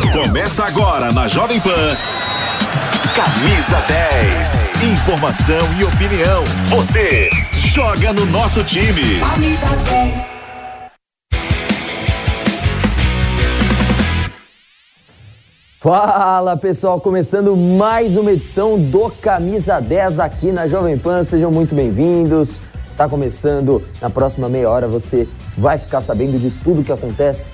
Começa agora na Jovem Pan. Camisa 10. Informação e opinião. Você joga no nosso time. Camisa 10. Fala pessoal, começando mais uma edição do Camisa 10 aqui na Jovem Pan, sejam muito bem-vindos. Tá começando na próxima meia hora, você vai ficar sabendo de tudo que acontece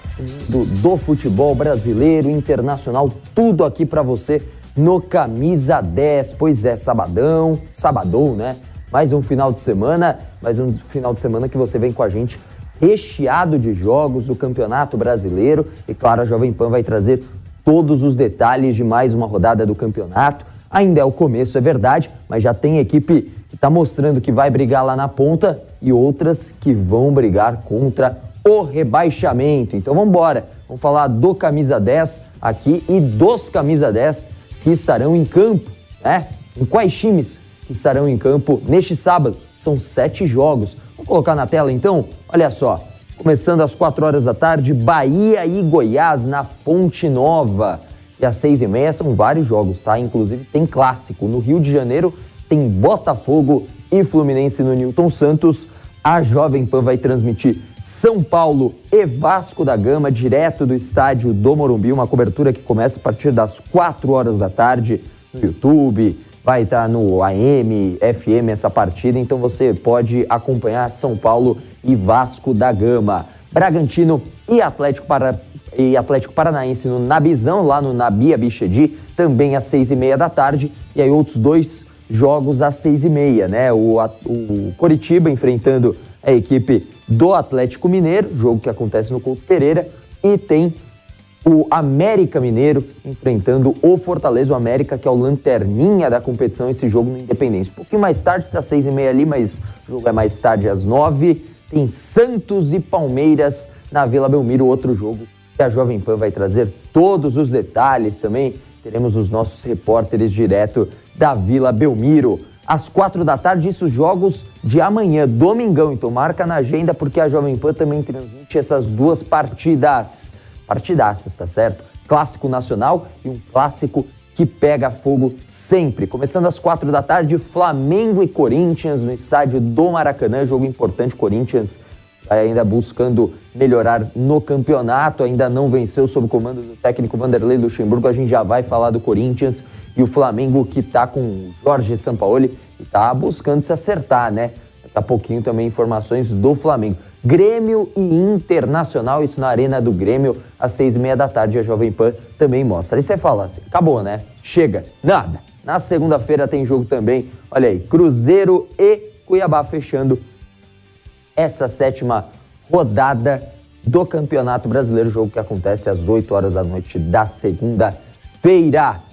do, do futebol brasileiro, internacional, tudo aqui para você no Camisa 10. Pois é, sabadão, sabadão, né? Mais um final de semana, mais um final de semana que você vem com a gente recheado de jogos, o Campeonato Brasileiro. E claro, a Jovem Pan vai trazer todos os detalhes de mais uma rodada do campeonato. Ainda é o começo, é verdade, mas já tem equipe que está mostrando que vai brigar lá na ponta e outras que vão brigar contra o rebaixamento. Então vamos embora. Vamos falar do camisa 10 aqui e dos camisa 10 que estarão em campo, né? Em quais times que estarão em campo neste sábado? São sete jogos. Vamos colocar na tela então? Olha só. Começando às quatro horas da tarde, Bahia e Goiás na Fonte Nova. E às seis e meia são vários jogos, tá? Inclusive tem clássico. No Rio de Janeiro tem Botafogo e Fluminense no Newton Santos. A Jovem Pan vai transmitir são Paulo e Vasco da Gama, direto do estádio do Morumbi, uma cobertura que começa a partir das 4 horas da tarde no YouTube, vai estar no AM, FM essa partida, então você pode acompanhar São Paulo e Vasco da Gama. Bragantino e Atlético, Para... e Atlético Paranaense no Nabizão, lá no Nabia Bichedi, também às seis e meia da tarde, e aí outros dois jogos às seis e meia, né? O, o Coritiba enfrentando a equipe do Atlético Mineiro, jogo que acontece no Couto Pereira, e tem o América Mineiro enfrentando o Fortaleza, o América, que é o lanterninha da competição, esse jogo no Independência. Um pouquinho mais tarde, tá seis e meia ali, mas o jogo é mais tarde, às nove. Tem Santos e Palmeiras na Vila Belmiro, outro jogo que a Jovem Pan vai trazer todos os detalhes também. Teremos os nossos repórteres direto da Vila Belmiro às quatro da tarde, isso jogos de amanhã, domingão. Então marca na agenda porque a Jovem Pan também transmite essas duas partidas. Partidaças, tá certo? Clássico nacional e um clássico que pega fogo sempre. Começando às quatro da tarde, Flamengo e Corinthians no estádio do Maracanã, jogo importante. Corinthians ainda buscando melhorar no campeonato, ainda não venceu sob o comando do técnico Vanderlei Luxemburgo. A gente já vai falar do Corinthians e o Flamengo que está com Jorge Sampaoli e está buscando se acertar, né? Daqui a pouquinho também informações do Flamengo. Grêmio e Internacional, isso na Arena do Grêmio, às seis e meia da tarde, a Jovem Pan também mostra. Aí você fala assim, acabou, né? Chega, nada. Na segunda-feira tem jogo também, olha aí, Cruzeiro e Cuiabá fechando essa sétima rodada do Campeonato Brasileiro, jogo que acontece às 8 horas da noite da segunda-feira.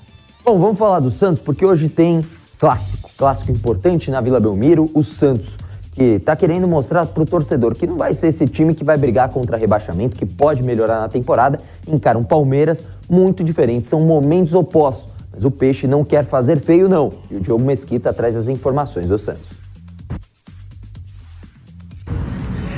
Bom, vamos falar do Santos porque hoje tem clássico, clássico importante na Vila Belmiro, o Santos, que está querendo mostrar para o torcedor que não vai ser esse time que vai brigar contra rebaixamento, que pode melhorar na temporada, encara um Palmeiras muito diferente, são momentos opostos. Mas o Peixe não quer fazer feio, não. E o Diogo Mesquita traz as informações do Santos.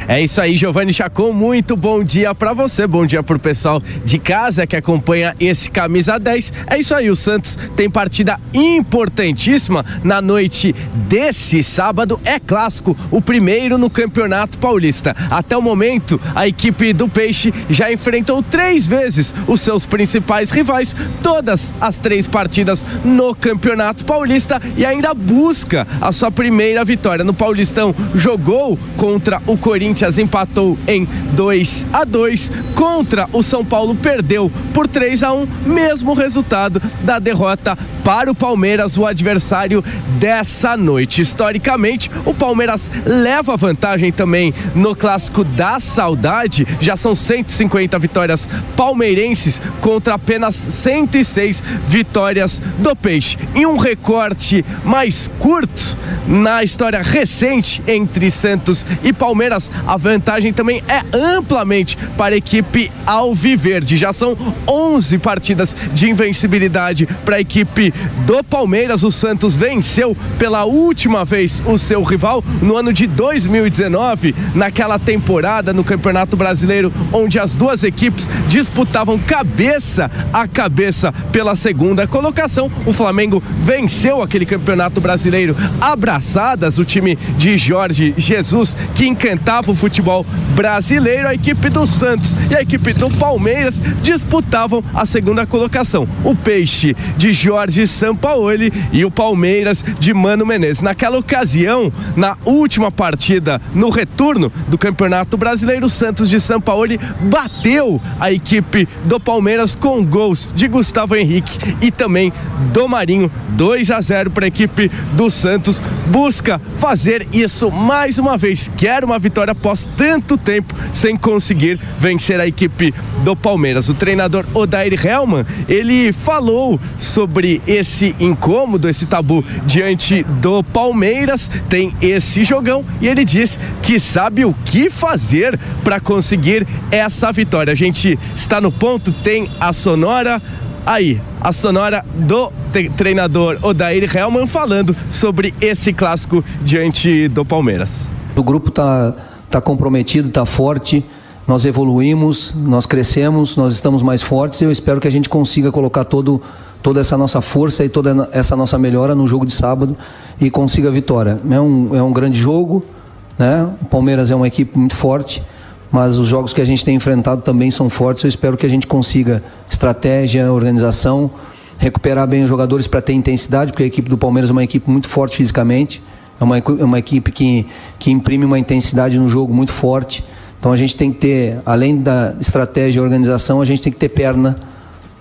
É isso aí, Giovanni Chacon, muito bom dia para você, bom dia pro pessoal de casa que acompanha esse camisa 10. É isso aí, o Santos tem partida importantíssima na noite desse sábado, é clássico, o primeiro no Campeonato Paulista. Até o momento, a equipe do Peixe já enfrentou três vezes os seus principais rivais, todas as três partidas no Campeonato Paulista e ainda busca a sua primeira vitória no Paulistão. Jogou contra o Corinthians Corinthians empatou em 2 a 2 contra o São Paulo perdeu por 3 a 1, mesmo resultado da derrota para o Palmeiras, o adversário dessa noite. Historicamente, o Palmeiras leva vantagem também no clássico da saudade. Já são 150 vitórias palmeirenses contra apenas 106 vitórias do Peixe. E um recorte mais curto na história recente entre Santos e Palmeiras, a vantagem também é amplamente para a equipe Alviverde. Já são 11 partidas de invencibilidade para a equipe do Palmeiras. O Santos venceu pela última vez o seu rival no ano de 2019, naquela temporada no Campeonato Brasileiro, onde as duas equipes disputavam cabeça a cabeça pela segunda colocação. O Flamengo venceu aquele Campeonato Brasileiro abraçadas, o time de Jorge Jesus, que encantava o futebol brasileiro. A equipe do Santos e a equipe do Palmeiras disputavam a segunda colocação. O Peixe de Jorge Sampaoli e o Palmeiras de Mano Menezes. Naquela ocasião, na última partida, no retorno do Campeonato Brasileiro, o Santos de Sampaoli bateu a equipe do Palmeiras com gols de Gustavo Henrique e também do Marinho. 2 a 0 para a equipe do Santos. Busca fazer isso mais uma vez. Quer uma vitória após tanto tempo sem conseguir vencer a equipe do Palmeiras. O treinador Odair Helman, ele falou sobre esse incômodo, esse tabu diante do Palmeiras, tem esse jogão e ele diz que sabe o que fazer para conseguir essa vitória. A gente está no ponto, tem a sonora aí, a sonora do treinador Odair Helman falando sobre esse clássico diante do Palmeiras. O grupo tá tá comprometido, tá forte. Nós evoluímos, nós crescemos, nós estamos mais fortes. E eu espero que a gente consiga colocar todo toda essa nossa força e toda essa nossa melhora no jogo de sábado e consiga a vitória. É um, é um grande jogo, né? O Palmeiras é uma equipe muito forte, mas os jogos que a gente tem enfrentado também são fortes. Eu espero que a gente consiga estratégia, organização, recuperar bem os jogadores para ter intensidade, porque a equipe do Palmeiras é uma equipe muito forte fisicamente, é uma, é uma equipe que, que imprime uma intensidade no jogo muito forte. Então a gente tem que ter, além da estratégia e organização, a gente tem que ter perna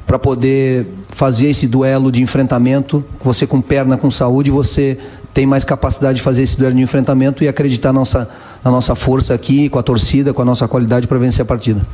para poder fazer esse duelo de enfrentamento, você com perna, com saúde, você tem mais capacidade de fazer esse duelo de enfrentamento e acreditar nossa, na nossa força aqui, com a torcida, com a nossa qualidade para vencer a partida.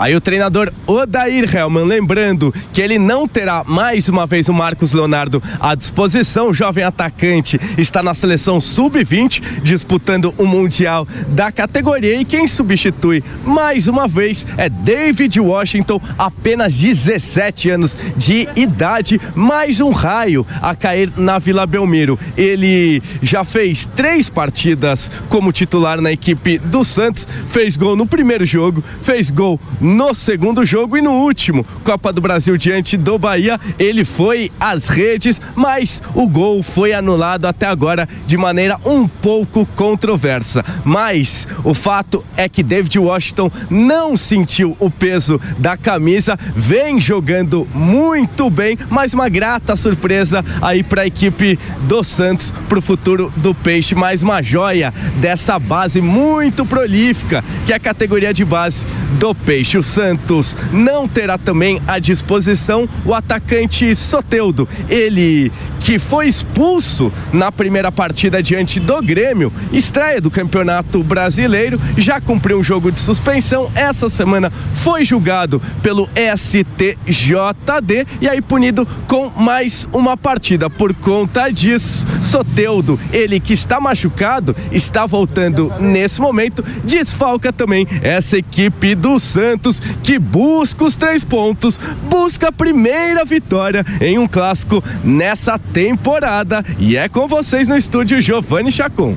Aí o treinador Odair Helman, lembrando que ele não terá mais uma vez o Marcos Leonardo à disposição. O jovem atacante está na seleção sub-20, disputando o Mundial da categoria. E quem substitui mais uma vez é David Washington, apenas 17 anos de idade, mais um raio a cair na Vila Belmiro. Ele já fez três partidas como titular na equipe do Santos, fez gol no primeiro jogo, fez gol no segundo jogo e no último. Copa do Brasil diante do Bahia, ele foi às redes, mas o gol foi anulado até agora de maneira um pouco controversa. Mas o fato é que David Washington não sentiu o peso da camisa, vem jogando muito bem, mas uma grata surpresa aí para a equipe do Santos para o futuro do Peixe, mais uma joia dessa base muito prolífica que é a categoria de base do Peixe o Santos não terá também à disposição o atacante Soteudo. Ele que foi expulso na primeira partida diante do Grêmio, estreia do Campeonato Brasileiro, já cumpriu um jogo de suspensão. Essa semana foi julgado pelo STJD e aí punido com mais uma partida. Por conta disso, Soteudo, ele que está machucado, está voltando nesse momento, desfalca também essa equipe do Santos Santos, que busca os três pontos, busca a primeira vitória em um clássico nessa temporada. E é com vocês no estúdio Giovanni Chacon.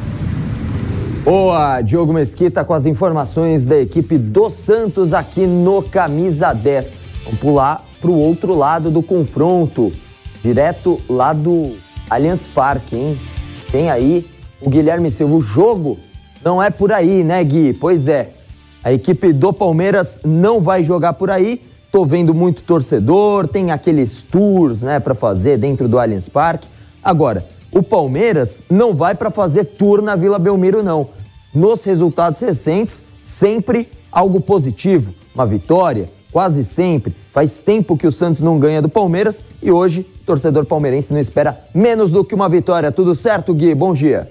Boa, Diogo Mesquita com as informações da equipe do Santos aqui no Camisa 10. Vamos pular para o outro lado do confronto, direto lá do Allianz Parque, hein? Tem aí o Guilherme Silva. O jogo não é por aí, né, Gui? Pois é. A equipe do Palmeiras não vai jogar por aí. Tô vendo muito torcedor, tem aqueles tours, né, para fazer dentro do Allianz Parque. Agora, o Palmeiras não vai para fazer tour na Vila Belmiro não. nos resultados recentes, sempre algo positivo, uma vitória, quase sempre. Faz tempo que o Santos não ganha do Palmeiras e hoje o torcedor palmeirense não espera menos do que uma vitória. Tudo certo, Gui? Bom dia.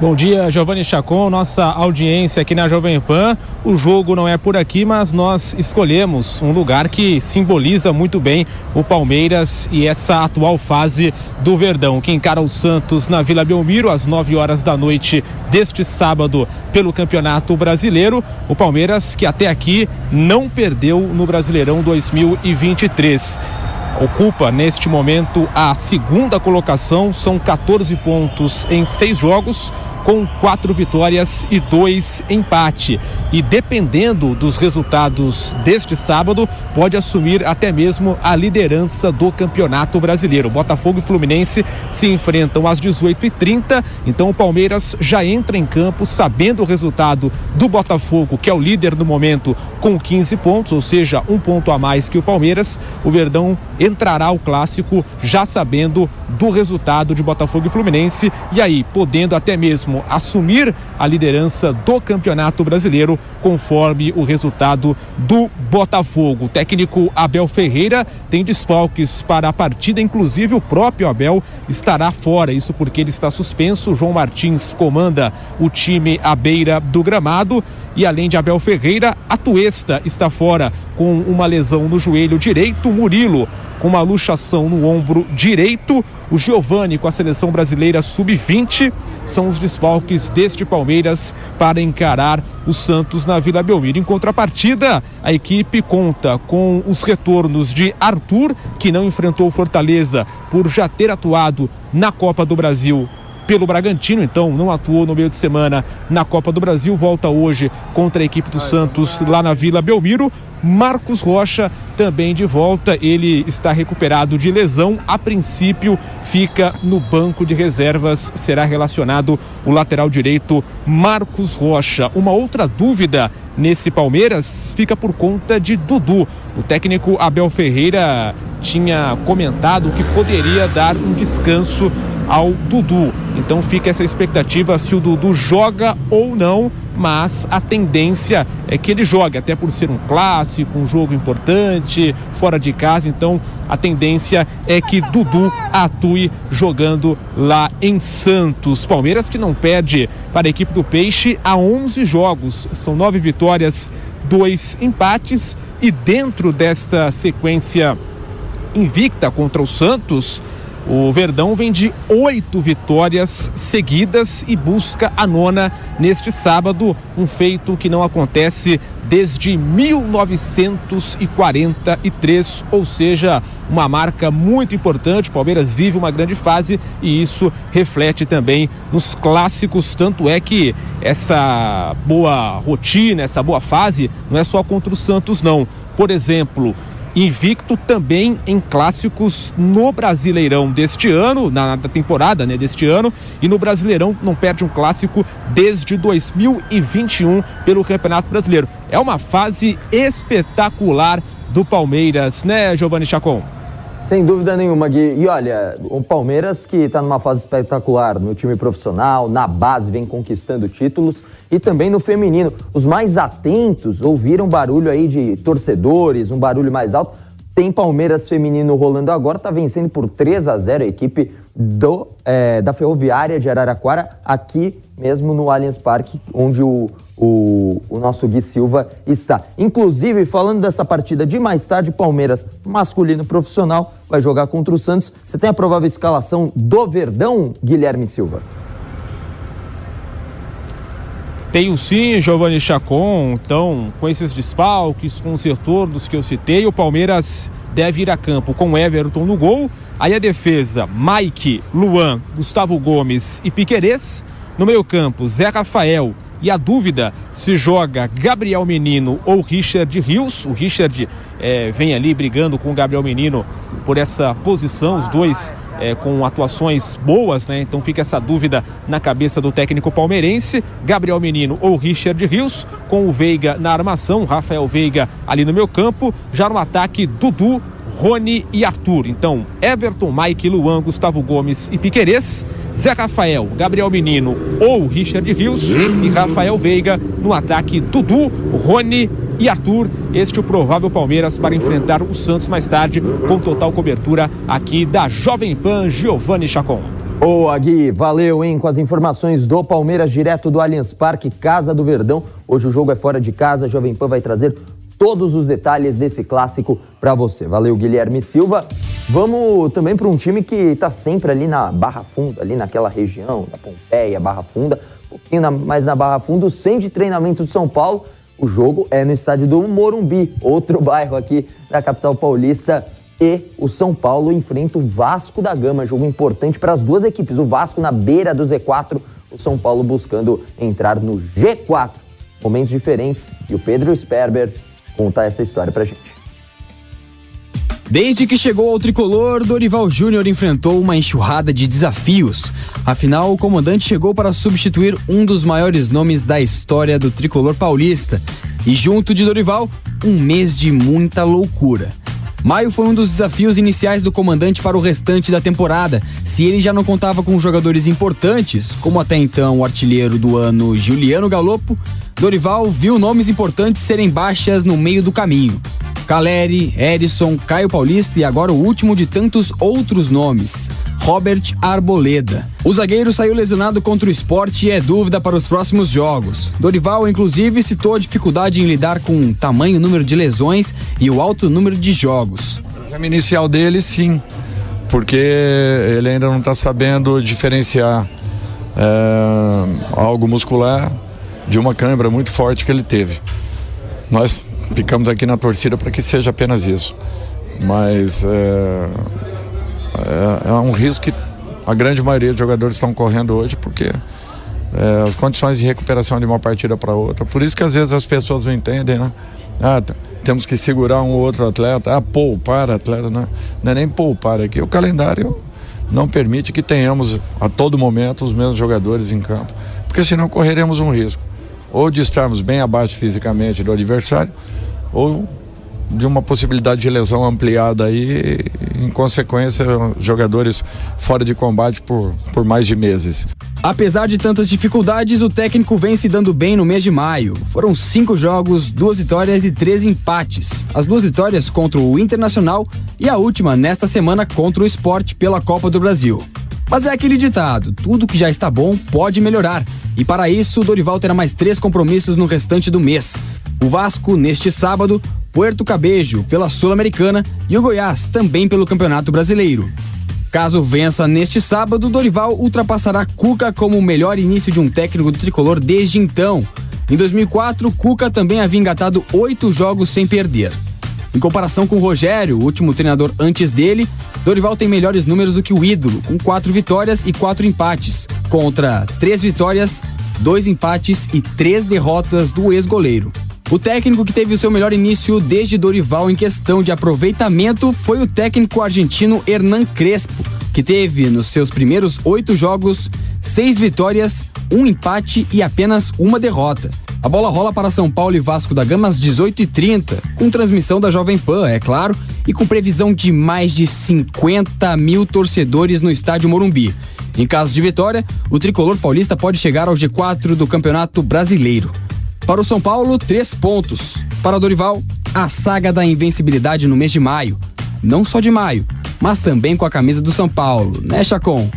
Bom dia, Giovanni Chacon, nossa audiência aqui na Jovem Pan. O jogo não é por aqui, mas nós escolhemos um lugar que simboliza muito bem o Palmeiras e essa atual fase do Verdão, que encara o Santos na Vila Belmiro às 9 horas da noite deste sábado pelo Campeonato Brasileiro. O Palmeiras que até aqui não perdeu no Brasileirão 2023 ocupa neste momento a segunda colocação, são 14 pontos em seis jogos com quatro vitórias e dois empate. E dependendo dos resultados deste sábado, pode assumir até mesmo a liderança do Campeonato Brasileiro. Botafogo e Fluminense se enfrentam às 18h30, então o Palmeiras já entra em campo sabendo o resultado do Botafogo, que é o líder no momento, com 15 pontos, ou seja, um ponto a mais que o Palmeiras. O Verdão entrará ao clássico já sabendo do resultado de Botafogo e Fluminense e aí podendo até mesmo assumir a liderança do Campeonato Brasileiro, conforme o resultado do Botafogo. O técnico Abel Ferreira tem desfalques para a partida, inclusive o próprio Abel estará fora, isso porque ele está suspenso. João Martins comanda o time à beira do gramado. E além de Abel Ferreira, a Tuesta está fora com uma lesão no joelho direito. Murilo com uma luxação no ombro direito. O Giovani com a seleção brasileira sub-20 são os desfalques deste Palmeiras para encarar o Santos na Vila Belmiro. Em contrapartida, a equipe conta com os retornos de Arthur, que não enfrentou o Fortaleza por já ter atuado na Copa do Brasil pelo Bragantino, então não atuou no meio de semana na Copa do Brasil, volta hoje contra a equipe do Santos lá na Vila Belmiro. Marcos Rocha também de volta, ele está recuperado de lesão, a princípio fica no banco de reservas, será relacionado o lateral direito Marcos Rocha. Uma outra dúvida nesse Palmeiras fica por conta de Dudu. O técnico Abel Ferreira tinha comentado que poderia dar um descanso ao Dudu. Então fica essa expectativa se o Dudu joga ou não, mas a tendência é que ele jogue, até por ser um clássico, um jogo importante, fora de casa. Então a tendência é que Dudu atue jogando lá em Santos. Palmeiras que não perde para a equipe do Peixe há 11 jogos, são nove vitórias, dois empates e dentro desta sequência invicta contra o Santos o Verdão vem de oito vitórias seguidas e busca a nona neste sábado, um feito que não acontece desde 1943, ou seja, uma marca muito importante. O Palmeiras vive uma grande fase e isso reflete também nos clássicos. Tanto é que essa boa rotina, essa boa fase, não é só contra o Santos, não. Por exemplo, invicto também em clássicos no Brasileirão deste ano, na, na, temporada né, deste ano, e no Brasileirão não perde um clássico desde 2021 pelo Campeonato Brasileiro. É uma fase espetacular do Palmeiras, né, Giovanni Chacon? Sem dúvida nenhuma, Gui. E olha, o Palmeiras que está numa fase espetacular no time profissional, na base, vem conquistando títulos e também no feminino. Os mais atentos ouviram barulho aí de torcedores, um barulho mais alto. Tem Palmeiras feminino rolando agora, está vencendo por 3 a 0 a equipe do, é, da Ferroviária de Araraquara, aqui mesmo no Allianz Parque, onde o, o, o, nosso Gui Silva está. Inclusive, falando dessa partida de mais tarde, Palmeiras masculino profissional vai jogar contra o Santos. Você tem a provável escalação do Verdão, Guilherme Silva? Tenho sim, Giovanni Chacon. Então, com esses desfalques, com os retornos que eu citei, o Palmeiras deve ir a campo com Everton no gol. Aí a defesa, Mike, Luan, Gustavo Gomes e Piquerez. No meio-campo, Zé Rafael. E a dúvida se joga Gabriel Menino ou Richard Rios. O Richard é, vem ali brigando com o Gabriel Menino por essa posição, os dois é, com atuações boas, né? Então fica essa dúvida na cabeça do técnico palmeirense, Gabriel Menino ou Richard Rios, com o Veiga na armação, Rafael Veiga ali no meu campo, já no ataque, Dudu, Rony e Arthur. Então, Everton, Mike, Luan, Gustavo Gomes e Piquerez, Zé Rafael, Gabriel Menino ou Richard Rios e Rafael Veiga no ataque Dudu, Rony e Arthur. Este é o provável Palmeiras para enfrentar o Santos mais tarde, com total cobertura aqui da Jovem Pan Giovanni Chacon. Boa, Gui. Valeu, hein? Com as informações do Palmeiras direto do Allianz Parque, Casa do Verdão. Hoje o jogo é fora de casa. A Jovem Pan vai trazer todos os detalhes desse clássico para você. Valeu, Guilherme Silva. Vamos também para um time que está sempre ali na Barra Funda, ali naquela região da Pompeia, Barra Funda, um pouquinho na, mais na Barra Funda, centro de treinamento de São Paulo. O jogo é no estádio do Morumbi, outro bairro aqui da capital paulista e o São Paulo enfrenta o Vasco da Gama, jogo importante para as duas equipes. O Vasco na beira do Z4, o São Paulo buscando entrar no G4. Momentos diferentes e o Pedro Sperber conta essa história para gente. Desde que chegou ao tricolor, Dorival Júnior enfrentou uma enxurrada de desafios. Afinal, o comandante chegou para substituir um dos maiores nomes da história do tricolor paulista. E junto de Dorival, um mês de muita loucura. Maio foi um dos desafios iniciais do comandante para o restante da temporada. Se ele já não contava com jogadores importantes, como até então o artilheiro do ano Juliano Galopo, Dorival viu nomes importantes serem baixas no meio do caminho. Caleri, Edson, Caio Paulista e agora o último de tantos outros nomes, Robert Arboleda. O zagueiro saiu lesionado contra o esporte e é dúvida para os próximos jogos. Dorival, inclusive, citou a dificuldade em lidar com o tamanho número de lesões e o alto número de jogos. O exame inicial dele, sim, porque ele ainda não está sabendo diferenciar é, algo muscular de uma câimbra muito forte que ele teve. Nós ficamos aqui na torcida para que seja apenas isso. Mas é, é, é, um risco que a grande maioria dos jogadores estão correndo hoje, porque é, as condições de recuperação de uma partida para outra. Por isso que às vezes as pessoas não entendem, né? Ah, temos que segurar um ou outro atleta, ah, poupar atleta, né? não é nem poupar aqui. O calendário não permite que tenhamos a todo momento os mesmos jogadores em campo, porque senão correremos um risco ou de estarmos bem abaixo fisicamente do adversário, ou de uma possibilidade de lesão ampliada aí, em consequência, jogadores fora de combate por, por mais de meses. Apesar de tantas dificuldades, o técnico vem se dando bem no mês de maio. Foram cinco jogos, duas vitórias e três empates. As duas vitórias contra o Internacional e a última nesta semana contra o Esporte pela Copa do Brasil. Mas é aquele ditado: tudo que já está bom pode melhorar. E para isso, o Dorival terá mais três compromissos no restante do mês. O Vasco, neste sábado, Puerto Cabejo, pela Sul-Americana, e o Goiás, também pelo Campeonato Brasileiro. Caso vença neste sábado, Dorival ultrapassará Cuca como o melhor início de um técnico do tricolor desde então. Em 2004, Cuca também havia engatado oito jogos sem perder. Em comparação com Rogério, o último treinador antes dele, Dorival tem melhores números do que o ídolo, com quatro vitórias e quatro empates, contra três vitórias, dois empates e três derrotas do ex-goleiro. O técnico que teve o seu melhor início desde Dorival em questão de aproveitamento foi o técnico argentino Hernan Crespo, que teve nos seus primeiros oito jogos seis vitórias, um empate e apenas uma derrota. A bola rola para São Paulo e Vasco da Gama às 18h30, com transmissão da Jovem Pan, é claro, e com previsão de mais de 50 mil torcedores no estádio Morumbi. Em caso de vitória, o tricolor paulista pode chegar ao G4 do Campeonato Brasileiro. Para o São Paulo, três pontos. Para o Dorival, a saga da invencibilidade no mês de maio. Não só de maio, mas também com a camisa do São Paulo, né, Chacon?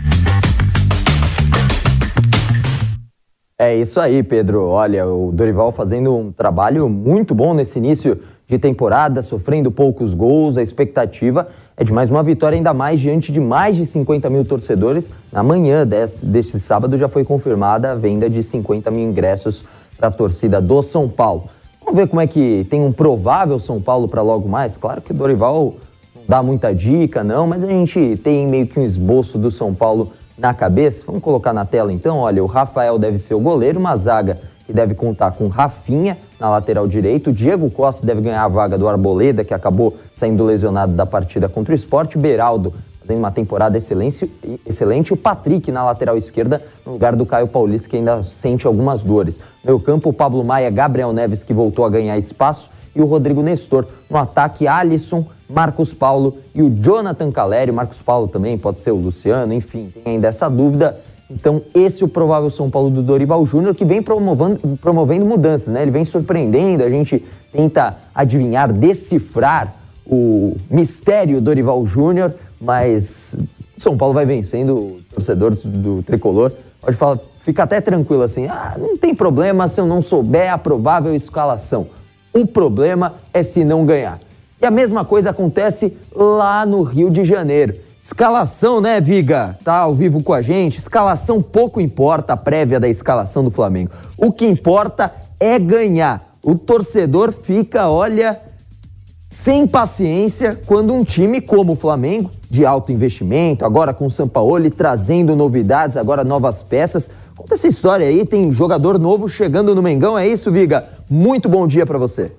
É isso aí, Pedro. Olha, o Dorival fazendo um trabalho muito bom nesse início de temporada, sofrendo poucos gols. A expectativa é de mais uma vitória, ainda mais diante de mais de 50 mil torcedores. Na manhã deste sábado já foi confirmada a venda de 50 mil ingressos para a torcida do São Paulo. Vamos ver como é que tem um provável São Paulo para logo mais. Claro que o Dorival não dá muita dica, não, mas a gente tem meio que um esboço do São Paulo na cabeça. Vamos colocar na tela então, olha, o Rafael deve ser o goleiro, uma zaga que deve contar com Rafinha na lateral direito, Diego Costa deve ganhar a vaga do Arboleda, que acabou saindo lesionado da partida contra o esporte, Beraldo fazendo uma temporada excelente, excelente, o Patrick na lateral esquerda, no lugar do Caio Paulista, que ainda sente algumas dores. Meio campo, o Pablo Maia, Gabriel Neves, que voltou a ganhar espaço, e o Rodrigo Nestor. No ataque, Alisson, Marcos Paulo e o Jonathan Caleri. Marcos Paulo também pode ser o Luciano, enfim, tem ainda essa dúvida. Então, esse é o provável São Paulo do Dorival Júnior, que vem promovendo, promovendo mudanças, né? Ele vem surpreendendo, a gente tenta adivinhar, decifrar o mistério Dorival Júnior, mas São Paulo vai vencendo o torcedor do, tricolor. Pode falar, fica até tranquilo assim, ah, não tem problema se eu não souber a provável escalação. O problema é se não ganhar. E a mesma coisa acontece lá no Rio de Janeiro. Escalação, né, Viga? Tá ao vivo com a gente. Escalação pouco importa a prévia da escalação do Flamengo. O que importa é ganhar. O torcedor fica, olha, sem paciência quando um time como o Flamengo, de alto investimento, agora com o Sampaoli trazendo novidades, agora novas peças. Conta essa história aí, tem jogador novo chegando no Mengão, é isso, Viga? Muito bom dia para você.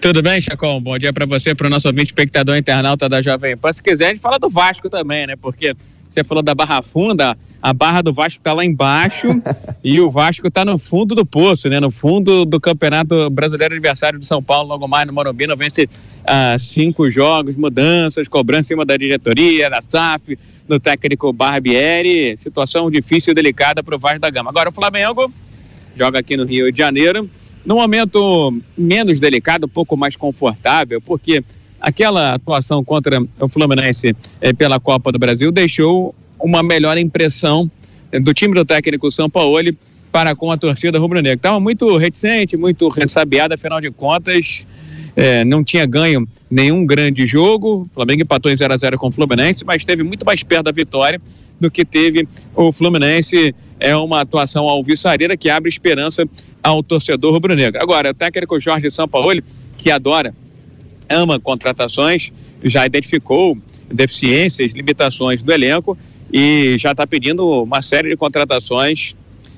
Tudo bem, Chacon? Bom dia para você, para o nosso ouvinte espectador internauta da Jovem Pan. Se quiser, a gente fala do Vasco também, né? Porque você falou da Barra Funda, a barra do Vasco está lá embaixo e o Vasco está no fundo do poço, né? No fundo do Campeonato Brasileiro Aniversário de São Paulo, logo mais no Morumbi, não vence ah, cinco jogos, mudanças, cobrança em cima da diretoria, da SAF, do técnico Barbieri, situação difícil e delicada para o Vasco da Gama. Agora o Flamengo joga aqui no Rio de Janeiro, num momento menos delicado, um pouco mais confortável, porque aquela atuação contra o Fluminense eh, pela Copa do Brasil deixou uma melhor impressão eh, do time do técnico São Paulo para com a torcida rubro-negra. Estava muito reticente, muito ressabiada, afinal de contas, eh, não tinha ganho nenhum grande jogo. Flamengo empatou em 0 a 0 com o Fluminense, mas esteve muito mais perto da vitória do que teve o Fluminense. É uma atuação alvissareira que abre esperança ao torcedor rubro-negro. Agora, o técnico Jorge Sampaoli, que adora, ama contratações, já identificou deficiências, limitações do elenco e já está pedindo uma série de contratações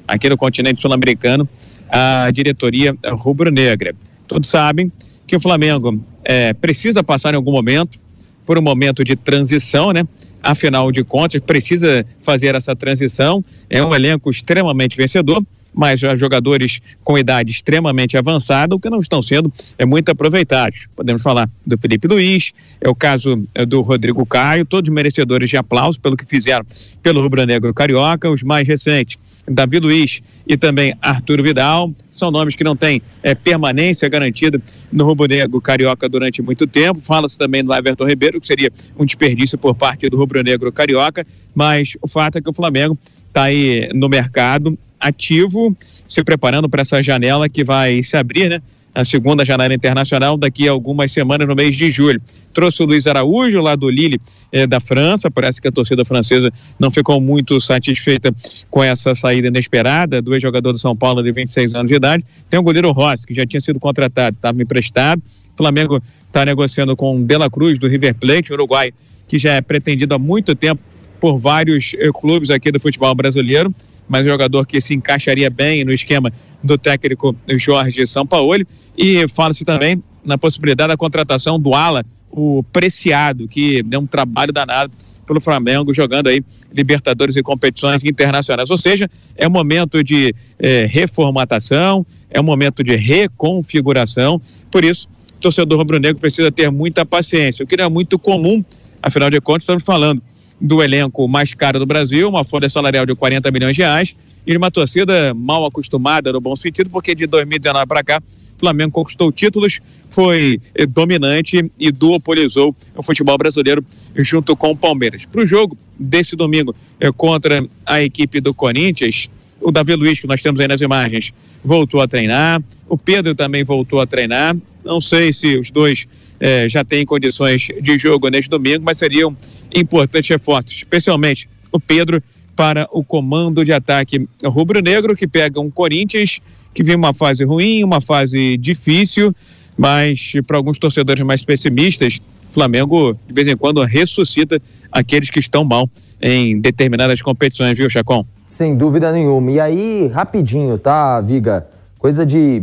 aqui no continente sul-americano à diretoria rubro-negra. Todos sabem que o Flamengo é, precisa passar em algum momento por um momento de transição, né? Afinal de contas, precisa fazer essa transição. É um elenco extremamente vencedor mas jogadores com idade extremamente avançada, o que não estão sendo é muito aproveitados. Podemos falar do Felipe Luiz, é o caso é, do Rodrigo Caio, todos merecedores de aplauso pelo que fizeram pelo Rubro Negro Carioca, os mais recentes. Davi Luiz e também Arthur Vidal, são nomes que não têm é, permanência garantida no Rubro Negro Carioca durante muito tempo. Fala-se também do Everton Ribeiro, que seria um desperdício por parte do Rubro Negro Carioca, mas o fato é que o Flamengo está aí no mercado ativo, se preparando para essa janela que vai se abrir, né? A segunda janela internacional daqui a algumas semanas no mês de julho. Trouxe o Luiz Araújo lá do Lille eh, da França. Parece que a torcida francesa não ficou muito satisfeita com essa saída inesperada do ex-jogador do São Paulo de 26 anos de idade. Tem o goleiro Rossi, que já tinha sido contratado, estava emprestado. O Flamengo está negociando com o De La Cruz do River Plate, Uruguai, que já é pretendido há muito tempo por vários eh, clubes aqui do futebol brasileiro mas um jogador que se encaixaria bem no esquema do técnico Jorge Sampaoli. E fala-se também na possibilidade da contratação do Ala, o Preciado, que deu um trabalho danado pelo Flamengo, jogando aí Libertadores e competições internacionais. Ou seja, é um momento de é, reformatação, é um momento de reconfiguração. Por isso, o torcedor rubro-negro precisa ter muita paciência, o que não é muito comum, afinal de contas, estamos falando do elenco mais caro do Brasil, uma folha salarial de 40 milhões de reais, e uma torcida mal acostumada no bom sentido, porque de 2019 para cá, o Flamengo conquistou títulos, foi eh, dominante e duopolizou o futebol brasileiro junto com o Palmeiras. Para o jogo desse domingo eh, contra a equipe do Corinthians, o Davi Luiz, que nós temos aí nas imagens, voltou a treinar, o Pedro também voltou a treinar. Não sei se os dois eh, já têm condições de jogo neste domingo, mas seriam importantes reforços, especialmente o Pedro para o comando de ataque rubro-negro, que pega um Corinthians que vem uma fase ruim, uma fase difícil, mas para alguns torcedores mais pessimistas, Flamengo de vez em quando ressuscita aqueles que estão mal em determinadas competições, viu, Chacon? Sem dúvida nenhuma. E aí, rapidinho, tá, Viga? Coisa de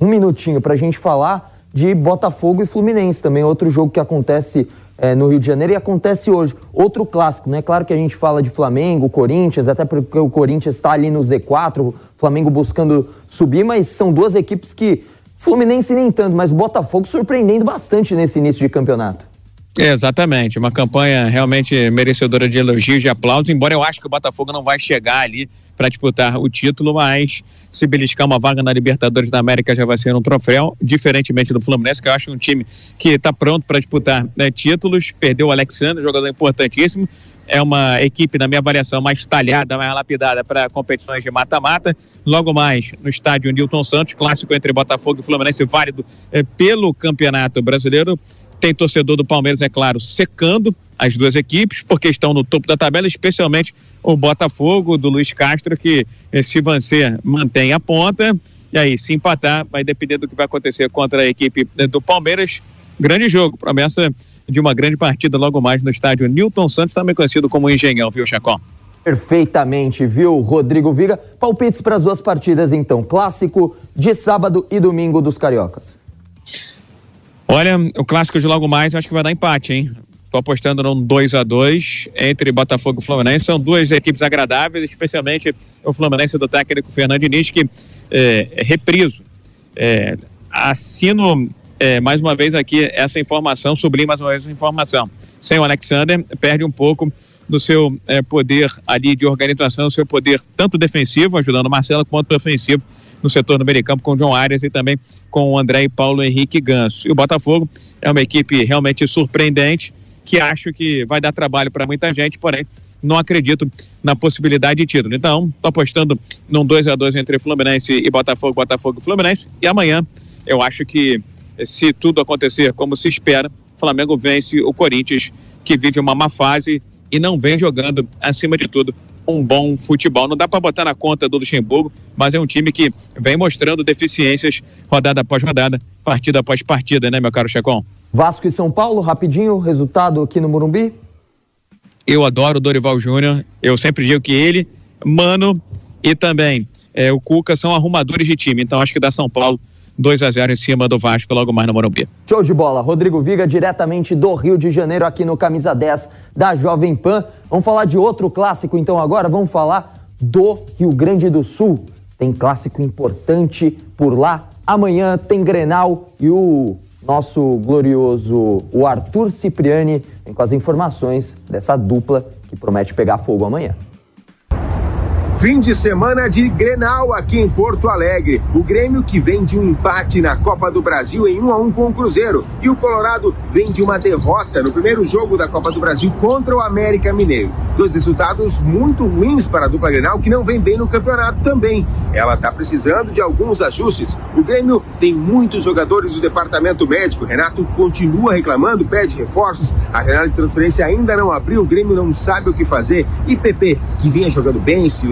um minutinho para a gente falar de Botafogo e Fluminense também, outro jogo que acontece é, no Rio de Janeiro e acontece hoje. Outro clássico, né? Claro que a gente fala de Flamengo, Corinthians, até porque o Corinthians está ali no Z4, o Flamengo buscando subir, mas são duas equipes que Fluminense nem tanto, mas Botafogo surpreendendo bastante nesse início de campeonato. Exatamente, uma campanha realmente merecedora de elogios e aplausos, embora eu acho que o Botafogo não vai chegar ali para disputar o título, mas se beliscar uma vaga na Libertadores da América já vai ser um troféu, diferentemente do Fluminense, que eu acho um time que está pronto para disputar né, títulos, perdeu o Alexandre, jogador importantíssimo, é uma equipe, na minha avaliação, mais talhada, mais lapidada para competições de mata-mata. Logo mais, no estádio Newton Santos, clássico entre Botafogo e Fluminense, válido eh, pelo Campeonato Brasileiro. Tem torcedor do Palmeiras, é claro, secando as duas equipes, porque estão no topo da tabela, especialmente o Botafogo, do Luiz Castro, que eh, se vencer, mantém a ponta. E aí, se empatar, vai depender do que vai acontecer contra a equipe eh, do Palmeiras. Grande jogo, promessa de uma grande partida logo mais no estádio Newton Santos, também conhecido como Engenhão, viu, Chacó? Perfeitamente, viu, Rodrigo Viga? Palpites para as duas partidas, então. Clássico de sábado e domingo dos Cariocas. Olha, o clássico de logo mais, acho que vai dar empate, hein? Tô apostando num 2 a 2 entre Botafogo e Fluminense. São duas equipes agradáveis, especialmente o Fluminense do técnico Fernando Diniz, que é, é repriso. É, assino é, mais uma vez aqui essa informação, sublinho mais uma vez essa informação. Sem o Alexander, perde um pouco do seu é, poder ali de organização, seu poder tanto defensivo, ajudando o Marcelo, quanto ofensivo no setor do meio campo com o João Arias e também com o André e Paulo Henrique Ganso. E o Botafogo é uma equipe realmente surpreendente, que acho que vai dar trabalho para muita gente, porém não acredito na possibilidade de título. Então, estou apostando num 2 a 2 entre Fluminense e Botafogo, Botafogo e Fluminense. E amanhã eu acho que se tudo acontecer como se espera, Flamengo vence o Corinthians, que vive uma má fase e não vem jogando, acima de tudo, um bom futebol. Não dá para botar na conta do Luxemburgo, mas é um time que vem mostrando deficiências rodada após rodada, partida após partida, né, meu caro Checon? Vasco e São Paulo, rapidinho, resultado aqui no Morumbi? Eu adoro o Dorival Júnior, eu sempre digo que ele, Mano e também é, o Cuca são arrumadores de time, então acho que dá São Paulo 2 a 0 em cima do Vasco logo mais no Morumbi. Show de bola. Rodrigo Viga, diretamente do Rio de Janeiro, aqui no Camisa 10 da Jovem Pan. Vamos falar de outro clássico então agora? Vamos falar do Rio Grande do Sul. Tem clássico importante por lá. Amanhã tem Grenal e o nosso glorioso o Arthur Cipriani vem com as informações dessa dupla que promete pegar fogo amanhã. Fim de semana de Grenal aqui em Porto Alegre. O Grêmio que vem de um empate na Copa do Brasil em 1 a 1 com o Cruzeiro e o Colorado vem de uma derrota no primeiro jogo da Copa do Brasil contra o América Mineiro. Dois resultados muito ruins para a dupla Grenal que não vem bem no campeonato também. Ela está precisando de alguns ajustes. O Grêmio tem muitos jogadores do departamento médico. Renato continua reclamando, pede reforços. A janela de transferência ainda não abriu. O Grêmio não sabe o que fazer. E PP, que vinha jogando bem, se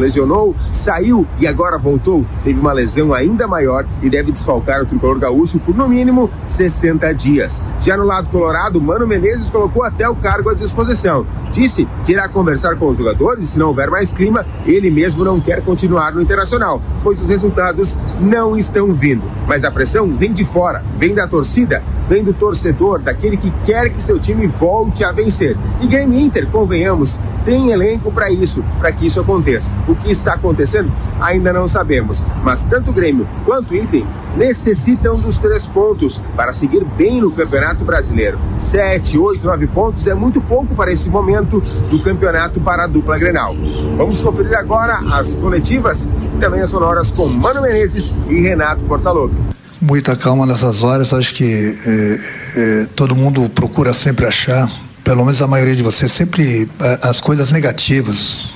saiu e agora voltou. Teve uma lesão ainda maior e deve desfalcar o tricolor gaúcho por no mínimo 60 dias. Já no lado colorado, Mano Menezes colocou até o cargo à disposição. Disse que irá conversar com os jogadores e se não houver mais clima, ele mesmo não quer continuar no Internacional, pois os resultados não estão vindo. Mas a pressão vem de fora, vem da torcida, vem do torcedor, daquele que quer que seu time volte a vencer. E Game Inter, convenhamos, tem elenco para isso, para que isso aconteça. O que está acontecendo ainda não sabemos, mas tanto o Grêmio quanto o Item necessitam dos três pontos para seguir bem no Campeonato Brasileiro. Sete, oito, nove pontos é muito pouco para esse momento do campeonato para a dupla Grenal. Vamos conferir agora as coletivas e também as sonoras com Mano Menezes e Renato Portaluppi muita calma nessas horas. Acho que é, é, todo mundo procura sempre achar, pelo menos a maioria de vocês, sempre é, as coisas negativas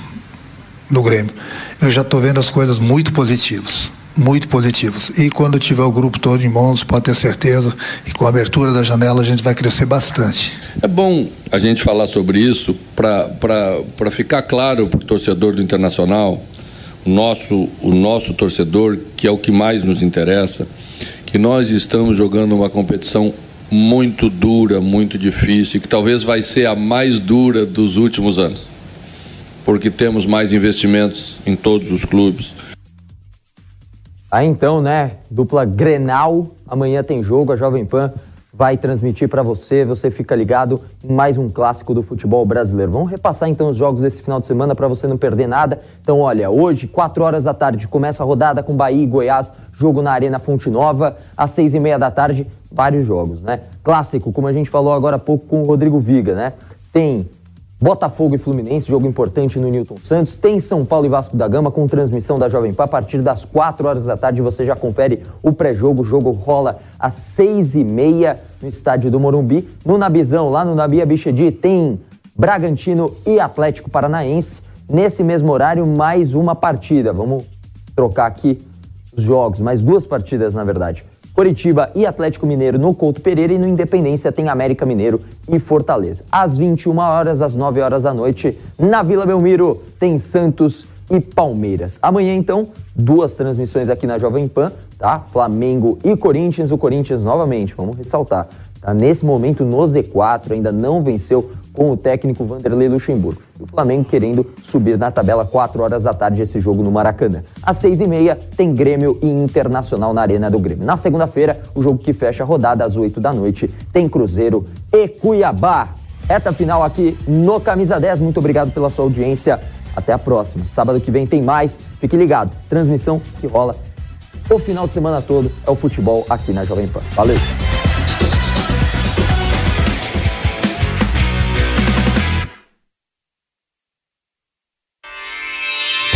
no Grêmio. Eu já estou vendo as coisas muito positivas. Muito positivas. E quando tiver o grupo todo em mãos, pode ter certeza que com a abertura da janela a gente vai crescer bastante. É bom a gente falar sobre isso para ficar claro para o torcedor do Internacional, o nosso, o nosso torcedor, que é o que mais nos interessa, que nós estamos jogando uma competição muito dura, muito difícil, que talvez vai ser a mais dura dos últimos anos porque temos mais investimentos em todos os clubes. Aí então, né? Dupla Grenal. Amanhã tem jogo, a Jovem Pan vai transmitir para você. Você fica ligado em mais um clássico do futebol brasileiro. Vamos repassar então os jogos desse final de semana para você não perder nada. Então, olha, hoje, 4 horas da tarde, começa a rodada com Bahia e Goiás, jogo na Arena Fonte Nova. Às 6 e meia da tarde, vários jogos, né? Clássico, como a gente falou agora há pouco com o Rodrigo Viga, né? Tem Botafogo e Fluminense, jogo importante no Newton Santos. Tem São Paulo e Vasco da Gama com transmissão da Jovem Pan a partir das 4 horas da tarde. Você já confere o pré-jogo. O jogo rola às 6 e meia no estádio do Morumbi. No Nabizão, lá no Nabi Abichedi, tem Bragantino e Atlético Paranaense. Nesse mesmo horário, mais uma partida. Vamos trocar aqui os jogos, mais duas partidas, na verdade. Coritiba e Atlético Mineiro no Couto Pereira e no Independência tem América Mineiro e Fortaleza. Às 21 horas, às 9 horas da noite, na Vila Belmiro tem Santos e Palmeiras. Amanhã, então, duas transmissões aqui na Jovem Pan, tá? Flamengo e Corinthians. O Corinthians, novamente, vamos ressaltar, tá? Nesse momento no Z4, ainda não venceu com o técnico Vanderlei Luxemburgo. O Flamengo querendo subir na tabela 4 horas da tarde esse jogo no Maracanã. Às 6 e meia tem Grêmio e Internacional na Arena do Grêmio. Na segunda-feira, o jogo que fecha a rodada às 8 da noite tem Cruzeiro e Cuiabá. Reta final aqui no Camisa 10. Muito obrigado pela sua audiência. Até a próxima. Sábado que vem tem mais. Fique ligado. Transmissão que rola o final de semana todo é o futebol aqui na Jovem Pan. Valeu!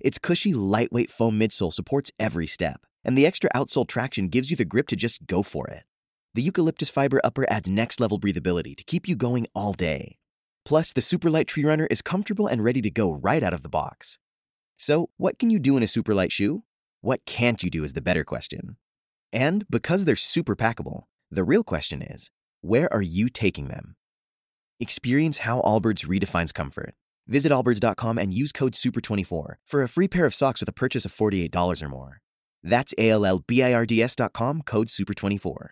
Its cushy, lightweight foam midsole supports every step, and the extra outsole traction gives you the grip to just go for it. The eucalyptus fiber upper adds next level breathability to keep you going all day. Plus, the Superlight Tree Runner is comfortable and ready to go right out of the box. So, what can you do in a superlight shoe? What can't you do is the better question. And because they're super packable, the real question is where are you taking them? Experience how Allbirds redefines comfort. Visit allbirds.com and use code SUPER24 for a free pair of socks with a purchase of $48 or more. That's A L L B I R D S.com, code SUPER24.